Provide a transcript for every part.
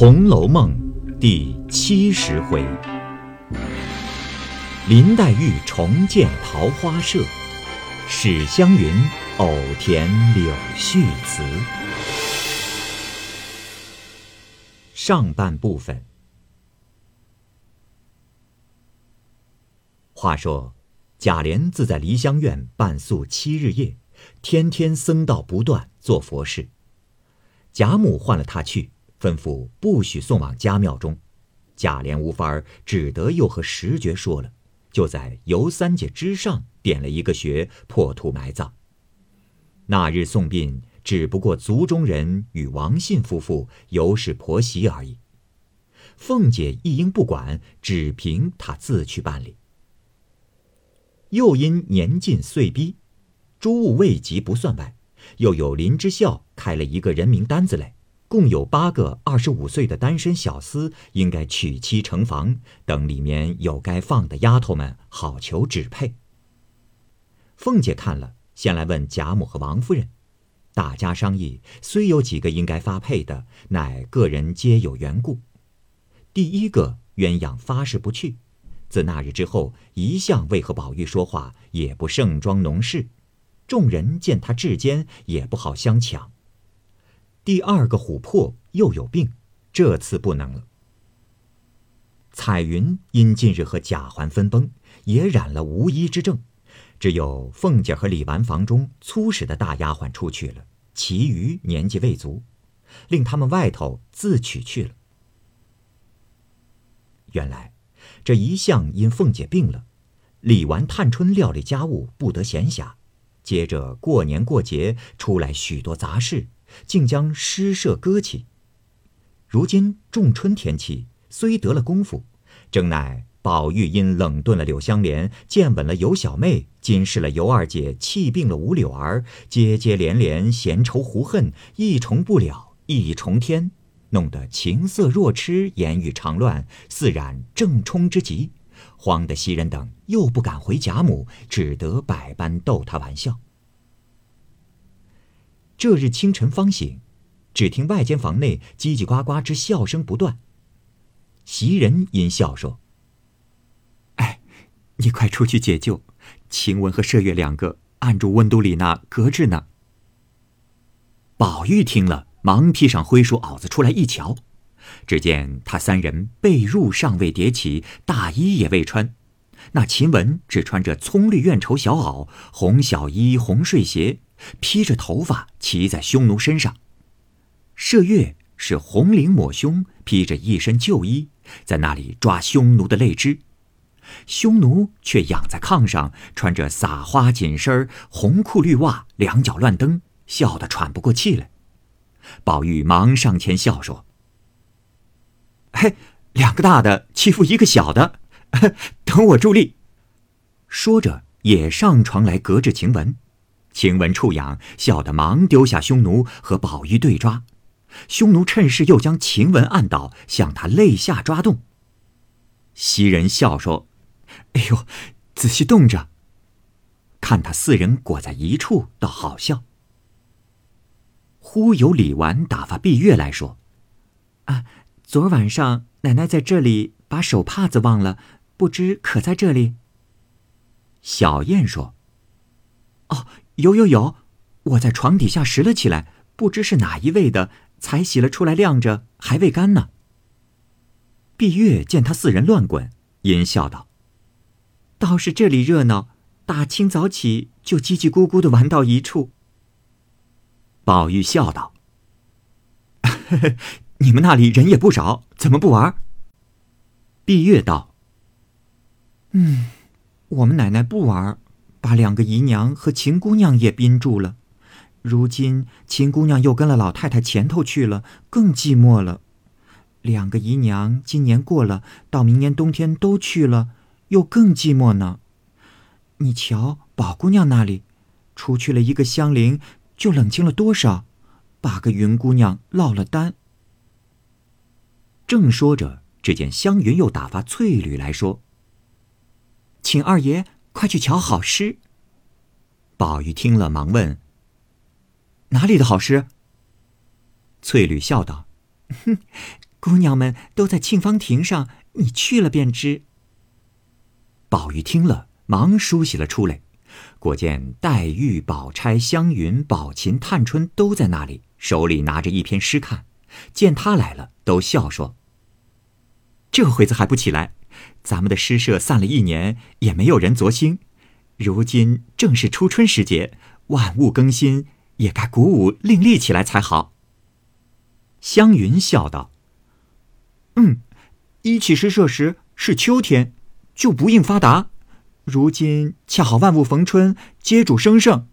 红楼梦》第七十回，林黛玉重建桃花社，史湘云偶填柳絮词。上半部分。话说，贾琏自在梨香院伴宿七日夜，天天僧道不断，做佛事。贾母唤了他去。吩咐不许送往家庙中，贾琏无法只得又和石觉说了，就在尤三姐之上点了一个穴，破土埋葬。那日送殡只不过族中人与王信夫妇尤氏婆媳而已，凤姐一应不管，只凭她自去办理。又因年近岁逼，诸物未及不算外，又有林之孝开了一个人名单子来。共有八个二十五岁的单身小厮，应该娶妻成房，等里面有该放的丫头们，好求指配。凤姐看了，先来问贾母和王夫人，大家商议，虽有几个应该发配的，乃个人皆有缘故。第一个鸳鸯发誓不去，自那日之后，一向未和宝玉说话，也不盛装农事，众人见他至坚，也不好相抢。第二个琥珀又有病，这次不能了。彩云因近日和贾环分崩，也染了无医之症，只有凤姐和李纨房中粗使的大丫鬟出去了，其余年纪未足，令他们外头自取去了。原来这一向因凤姐病了，李纨、探春料理家务不得闲暇，接着过年过节出来许多杂事。竟将诗社搁起。如今仲春天气，虽得了功夫，正乃宝玉因冷顿了柳香莲，见稳了尤小妹，今视了尤二姐，气病了吴柳儿，接接连连，闲愁胡恨，一重不了，一重天，弄得情色若痴，言语常乱，似染正冲之极，慌得袭人等又不敢回贾母，只得百般逗他玩笑。这日清晨方醒，只听外间房内叽叽呱呱之笑声不断。袭人因笑说：“哎，你快出去解救，晴雯和麝月两个按住温都里那隔置呢。”宝玉听了，忙披上灰鼠袄子出来一瞧，只见他三人被褥尚未叠起，大衣也未穿，那晴雯只穿着葱绿绢绸小袄、红小衣、红睡鞋。披着头发骑在匈奴身上，麝月是红绫抹胸，披着一身旧衣，在那里抓匈奴的泪枝。匈奴却仰在炕上，穿着撒花紧身红裤绿袜，两脚乱蹬，笑得喘不过气来。宝玉忙上前笑说：“嘿，两个大的欺负一个小的，等我助力。”说着也上床来隔着晴雯。晴雯触痒，笑得忙丢下匈奴和宝玉对抓，匈奴趁势又将晴雯按倒，向他肋下抓动。袭人笑说：“哎呦，仔细动着，看他四人裹在一处，倒好笑。”忽有李纨打发碧月来说：“啊，昨晚上奶奶在这里把手帕子忘了，不知可在这里？”小燕说：“哦。”有有有，我在床底下拾了起来，不知是哪一位的，才洗了出来晾着，还未干呢。碧月见他四人乱滚，阴笑道：“倒是这里热闹，大清早起就叽叽咕咕的玩到一处。”宝玉笑道：“ 你们那里人也不少，怎么不玩？”碧月道：“嗯，我们奶奶不玩。”把两个姨娘和秦姑娘也宾住了，如今秦姑娘又跟了老太太前头去了，更寂寞了。两个姨娘今年过了，到明年冬天都去了，又更寂寞呢。你瞧，宝姑娘那里，除去了一个香菱，就冷清了多少？八个云姑娘落了单。正说着，只见湘云又打发翠缕来说：“请二爷。”快去瞧好诗。宝玉听了，忙问：“哪里的好诗？”翠缕笑道：“哼，姑娘们都在沁芳亭上，你去了便知。”宝玉听了，忙梳洗了出来，果见黛玉、宝钗、湘云、宝琴、探春都在那里，手里拿着一篇诗看。见他来了，都笑说：“这会子还不起来？咱们的诗社散了一年，也没有人作兴。如今正是初春时节，万物更新，也该鼓舞另立起来才好。”湘云笑道：“嗯，一起诗社时是秋天，就不应发达。如今恰好万物逢春，接主生盛，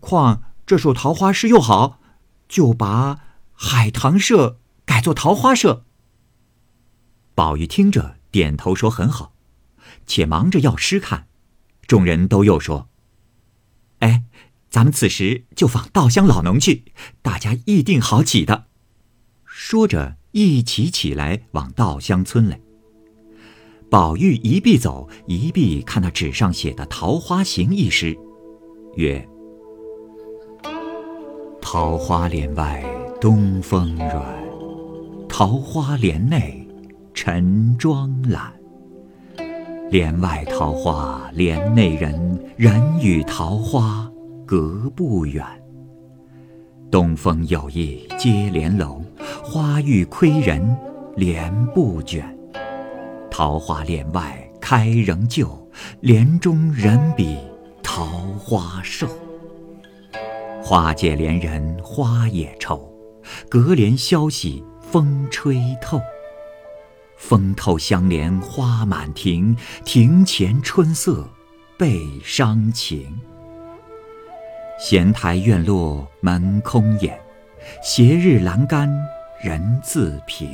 况这首桃花诗又好，就把海棠社改作桃花社。”宝玉听着，点头说：“很好。”且忙着要诗看，众人都又说：“哎，咱们此时就放稻香老农去，大家一定好起的。”说着，一起起来往稻香村来。宝玉一臂走，一臂看那纸上写的《桃花行》一诗，曰：“桃花帘外东风软，桃花帘内陈妆懒。帘外桃花帘内人，人与桃花隔不远。东风有意接帘楼。”花欲窥人帘不卷，桃花帘外开仍旧，帘中人比桃花瘦。花解怜人花也愁，隔帘消息风吹透。风透香帘花满庭，庭前春色倍伤情。闲台院落门空掩，斜日阑干。人自平，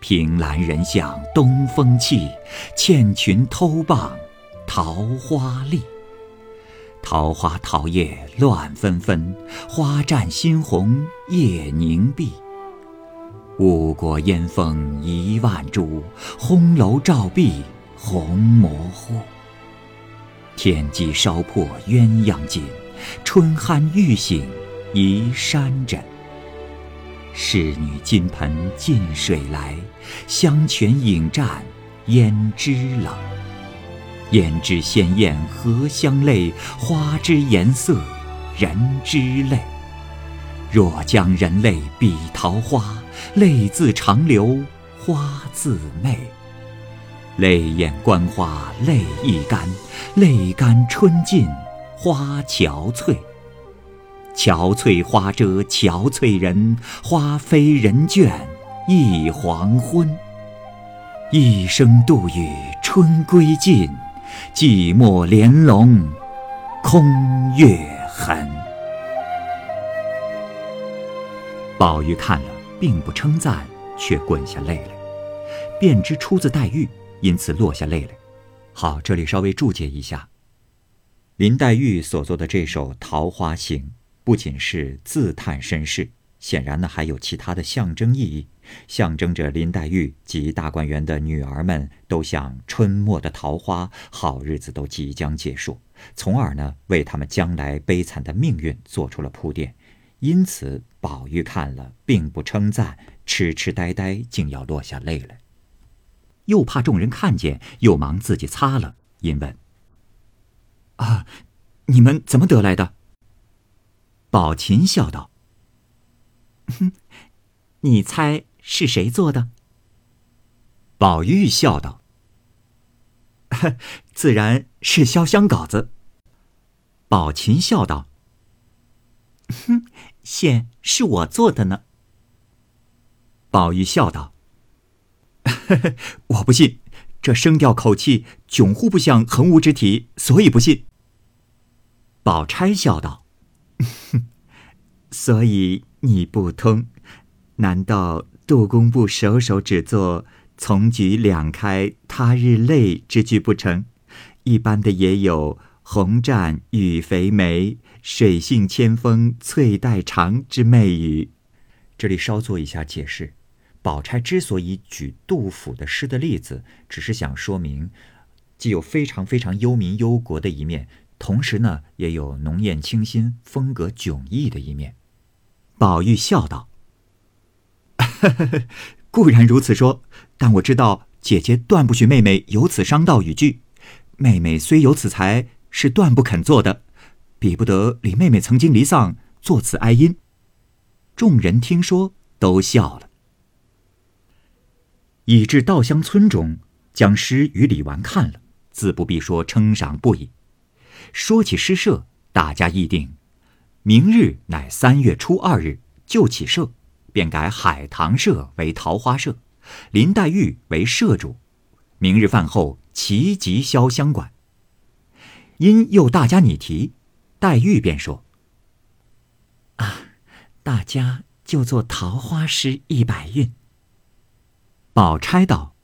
凭栏人向东风泣，倩裙偷傍桃花丽。桃花桃叶乱纷纷，花绽新红叶凝碧。五国烟风一万株，红楼照壁红模糊。天机烧破鸳鸯锦，春酣欲醒移山枕。侍女金盆进水来，香泉影战胭脂冷。胭脂鲜艳荷香泪，花之颜色人之泪。若将人泪比桃花，泪自长流花自媚。泪眼观花泪易干，泪干春尽花憔悴。憔悴花遮憔悴人，花飞人倦一黄昏。一声杜宇春归尽，寂寞帘笼空月痕。宝玉看了，并不称赞，却滚下泪来，便知出自黛玉，因此落下泪来。好，这里稍微注解一下，林黛玉所作的这首《桃花行》。不仅是自叹身世，显然呢还有其他的象征意义，象征着林黛玉及大观园的女儿们都像春末的桃花，好日子都即将结束，从而呢为他们将来悲惨的命运做出了铺垫。因此，宝玉看了并不称赞，痴痴呆呆，竟要落下泪来，又怕众人看见，又忙自己擦了，因问：“啊，你们怎么得来的？”宝琴笑道：“ 哼，你猜是谁做的？”宝玉笑道：“ 自然是潇湘稿子。”宝琴笑道：“ 哼，线是我做的呢。”宝玉笑道：“我不信，这声调口气迥乎不像横无之体，所以不信。”宝钗笑道。所以你不通？难道杜工部首首只做“从举两开他日泪”之句不成？一般的也有“红绽雨肥眉，水性千峰翠带长”之媚语。这里稍作一下解释。宝钗之所以举杜甫的诗的例子，只是想说明，既有非常非常忧民忧国的一面。同时呢，也有浓艳清新、风格迥异的一面。宝玉笑道：“ 固然如此说，但我知道姐姐断不许妹妹有此伤道语句。妹妹虽有此才，是断不肯做的，比不得李妹妹曾经离丧，作此哀音。众人听说，都笑了。已至稻香村中，将诗与李纨看了，自不必说，称赏不已。说起诗社，大家议定，明日乃三月初二日，就起社，便改海棠社为桃花社，林黛玉为社主。明日饭后。齐集潇湘馆。因又大家拟题，黛玉便说：“啊，大家就做桃花诗一百韵。”宝钗道：“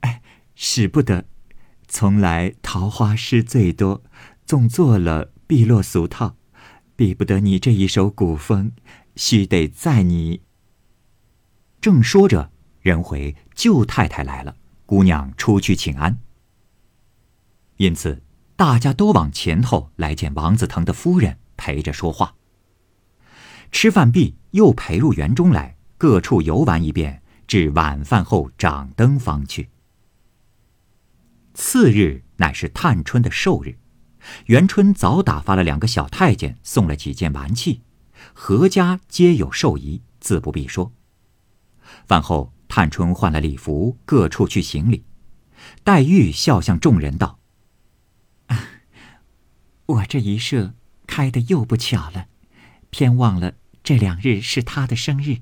哎，使不得，从来桃花诗最多，纵做了必落俗套，比不得你这一首古风，须得在你。”正说着，人回舅太太来了。姑娘出去请安，因此大家都往前头来见王子腾的夫人陪着说话。吃饭毕，又陪入园中来，各处游玩一遍，至晚饭后掌灯方去。次日乃是探春的寿日，元春早打发了两个小太监送了几件玩器，何家皆有寿仪，自不必说。饭后。探春换了礼服，各处去行礼。黛玉笑向众人道：“我这一社开的又不巧了，偏忘了这两日是他的生日。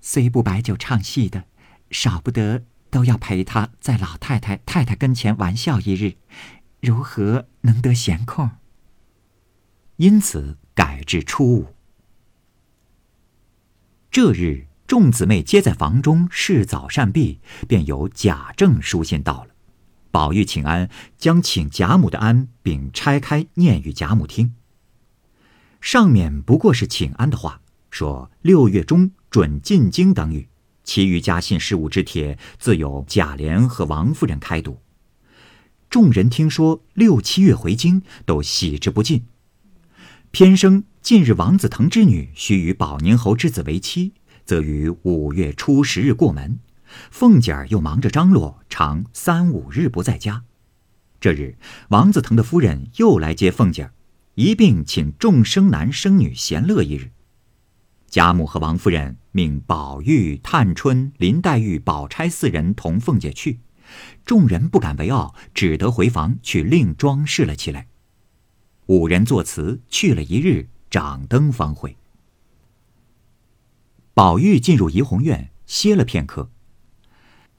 虽不摆酒唱戏的，少不得都要陪他在老太太、太太跟前玩笑一日，如何能得闲空？因此改至初五。这日。”众姊妹皆在房中侍早膳毕，便有贾政书信到了。宝玉请安，将请贾母的安禀拆开念与贾母听。上面不过是请安的话，说六月中准进京等语，其余家信事务之帖，自有贾琏和王夫人开读。众人听说六七月回京，都喜之不尽。偏生近日王子腾之女须与宝宁侯之子为妻。则于五月初十日过门，凤姐儿又忙着张罗，常三五日不在家。这日，王子腾的夫人又来接凤姐儿，一并请众生男生女闲乐一日。贾母和王夫人命宝玉、探春、林黛玉、宝钗四人同凤姐去，众人不敢为傲，只得回房去另装饰了起来。五人作辞去了一日，掌灯方回。宝玉进入怡红院歇了片刻，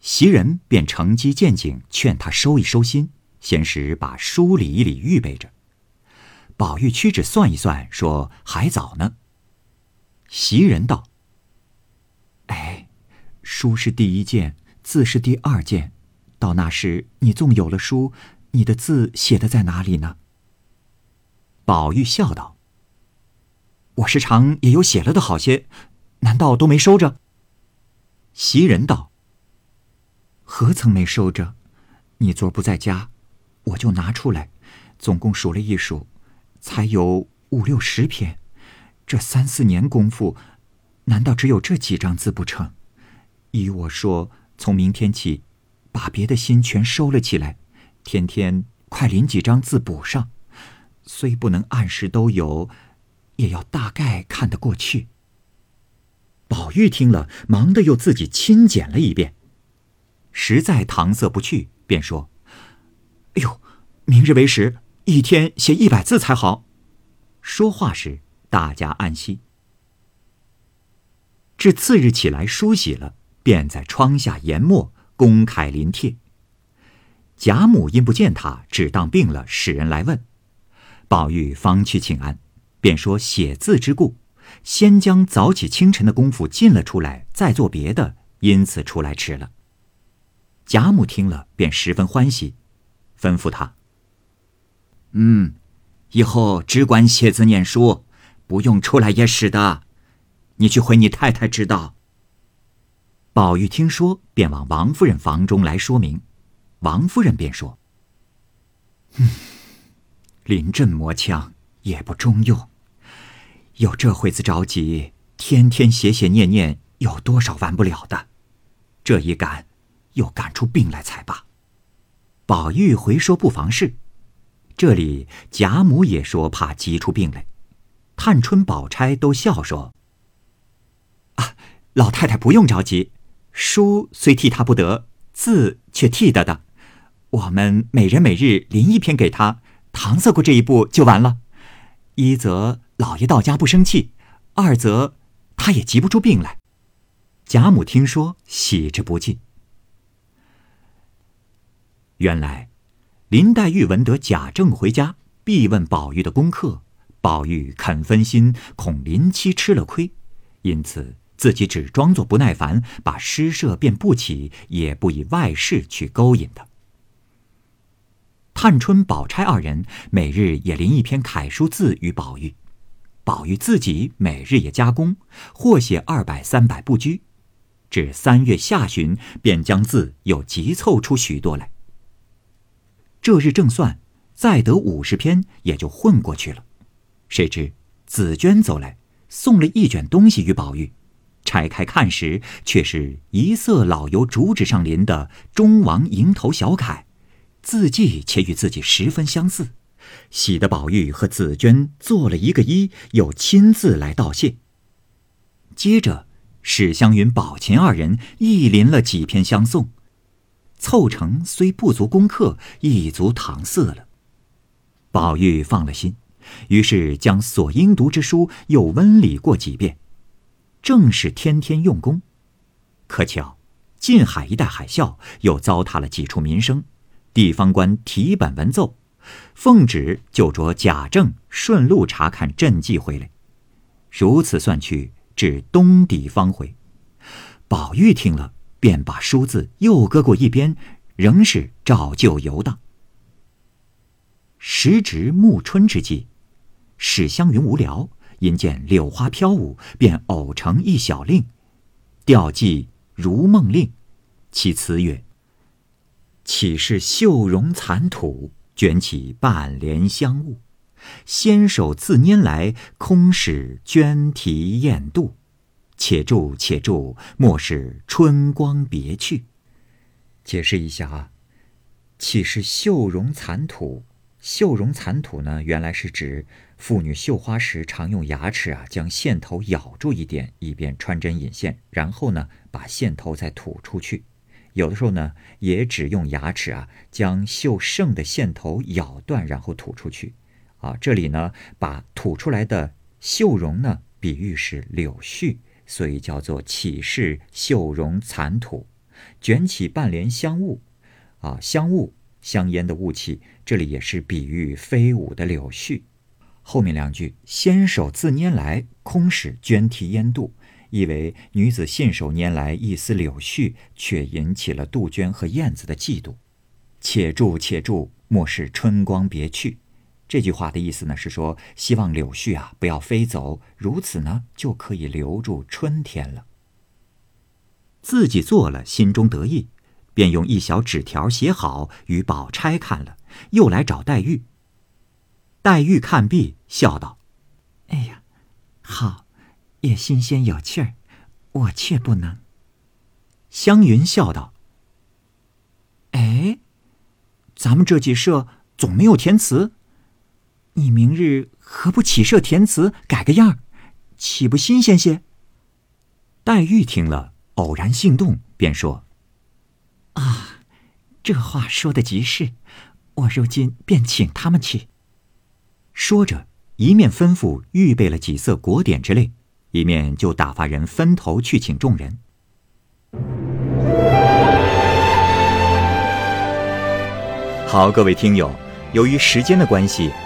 袭人便乘机见景，劝他收一收心，先时把书理一理，预备着。宝玉屈指算一算，说还早呢。袭人道：“哎，书是第一件，字是第二件，到那时你纵有了书，你的字写的在哪里呢？”宝玉笑道：“我时常也有写了的好些。”难道都没收着？袭人道：“何曾没收着？你昨儿不在家，我就拿出来，总共数了一数，才有五六十篇。这三四年功夫，难道只有这几张字不成？依我说，从明天起，把别的心全收了起来，天天快临几张字补上。虽不能按时都有，也要大概看得过去。”宝玉听了，忙的又自己亲检了一遍，实在搪塞不去，便说：“哎呦，明日为时，一天写一百字才好。”说话时，大家安息。至次日起来梳洗了，便在窗下研墨，公开临帖。贾母因不见他，只当病了，使人来问，宝玉方去请安，便说写字之故。先将早起清晨的功夫尽了出来，再做别的，因此出来迟了。贾母听了，便十分欢喜，吩咐他：“嗯，以后只管写字念书，不用出来也使得。你去回你太太知道。”宝玉听说，便往王夫人房中来说明。王夫人便说：“嗯，临阵磨枪也不中用。”有这会子着急，天天写写念念，有多少完不了的？这一赶，又赶出病来才罢。宝玉回说不妨事，这里贾母也说怕急出病来。探春、宝钗都笑说：“啊，老太太不用着急，书虽替他不得，字却替得的。我们每人每日临一篇给他，搪塞过这一步就完了。一则老爷到家不生气，二则他也急不出病来。”贾母听说，喜之不尽。原来，林黛玉闻得贾政回家，必问宝玉的功课。宝玉肯分心，恐林七吃了亏，因此自己只装作不耐烦，把诗社便不起，也不以外事去勾引他。探春、宝钗二人每日也临一篇楷书字与宝玉，宝玉自己每日也加工，或写二百、三百不拘。至三月下旬，便将字又急凑出许多来。这日正算，再得五十篇，也就混过去了。谁知紫娟走来，送了一卷东西与宝玉，拆开看时，却是一色老油竹纸上临的中王蝇头小楷，字迹且与自己十分相似，喜得宝玉和紫娟做了一个揖，又亲自来道谢。接着史湘云、宝琴二人亦临了几篇相送，凑成虽不足功课，亦足搪塞了。宝玉放了心。于是将所应读之书又温理过几遍，正是天天用功。可巧近海一带海啸，又糟蹋了几处民生，地方官提本文奏，奉旨就着贾政顺路查看赈济回来。如此算去，至东底方回。宝玉听了，便把书字又搁过一边，仍是照旧游荡。时值暮春之际。史湘云无聊，因见柳花飘舞，便偶成一小令，调记如梦令，其词曰：“岂是绣容残土，卷起半帘香雾。纤手自拈来，空使鹃啼燕度。且住且住，莫使春光别去。”解释一下啊，岂是绣容残土？绣容残土呢，原来是指妇女绣花时常用牙齿啊将线头咬住一点，以便穿针引线，然后呢把线头再吐出去。有的时候呢也只用牙齿啊将绣剩的线头咬断，然后吐出去。啊，这里呢把吐出来的绣容呢比喻是柳絮，所以叫做岂是绣容残土，卷起半帘香雾，啊香雾。香烟的雾气，这里也是比喻飞舞的柳絮。后面两句“纤手自拈来，空使鹃啼烟度”，意为女子信手拈来一丝柳絮，却引起了杜鹃和燕子的嫉妒。且住且住，莫使春光别去。这句话的意思呢，是说希望柳絮啊不要飞走，如此呢就可以留住春天了。自己做了，心中得意。便用一小纸条写好，与宝钗看了，又来找黛玉。黛玉看毕，笑道：“哎呀，好，也新鲜有趣儿，我却不能。”湘云笑道：“哎，咱们这几社总没有填词，你明日何不起设填词，改个样儿，岂不新鲜些？”黛玉听了，偶然心动，便说。啊，这话说的极是，我如今便请他们去。说着，一面吩咐预备了几色果点之类，一面就打发人分头去请众人。好，各位听友，由于时间的关系，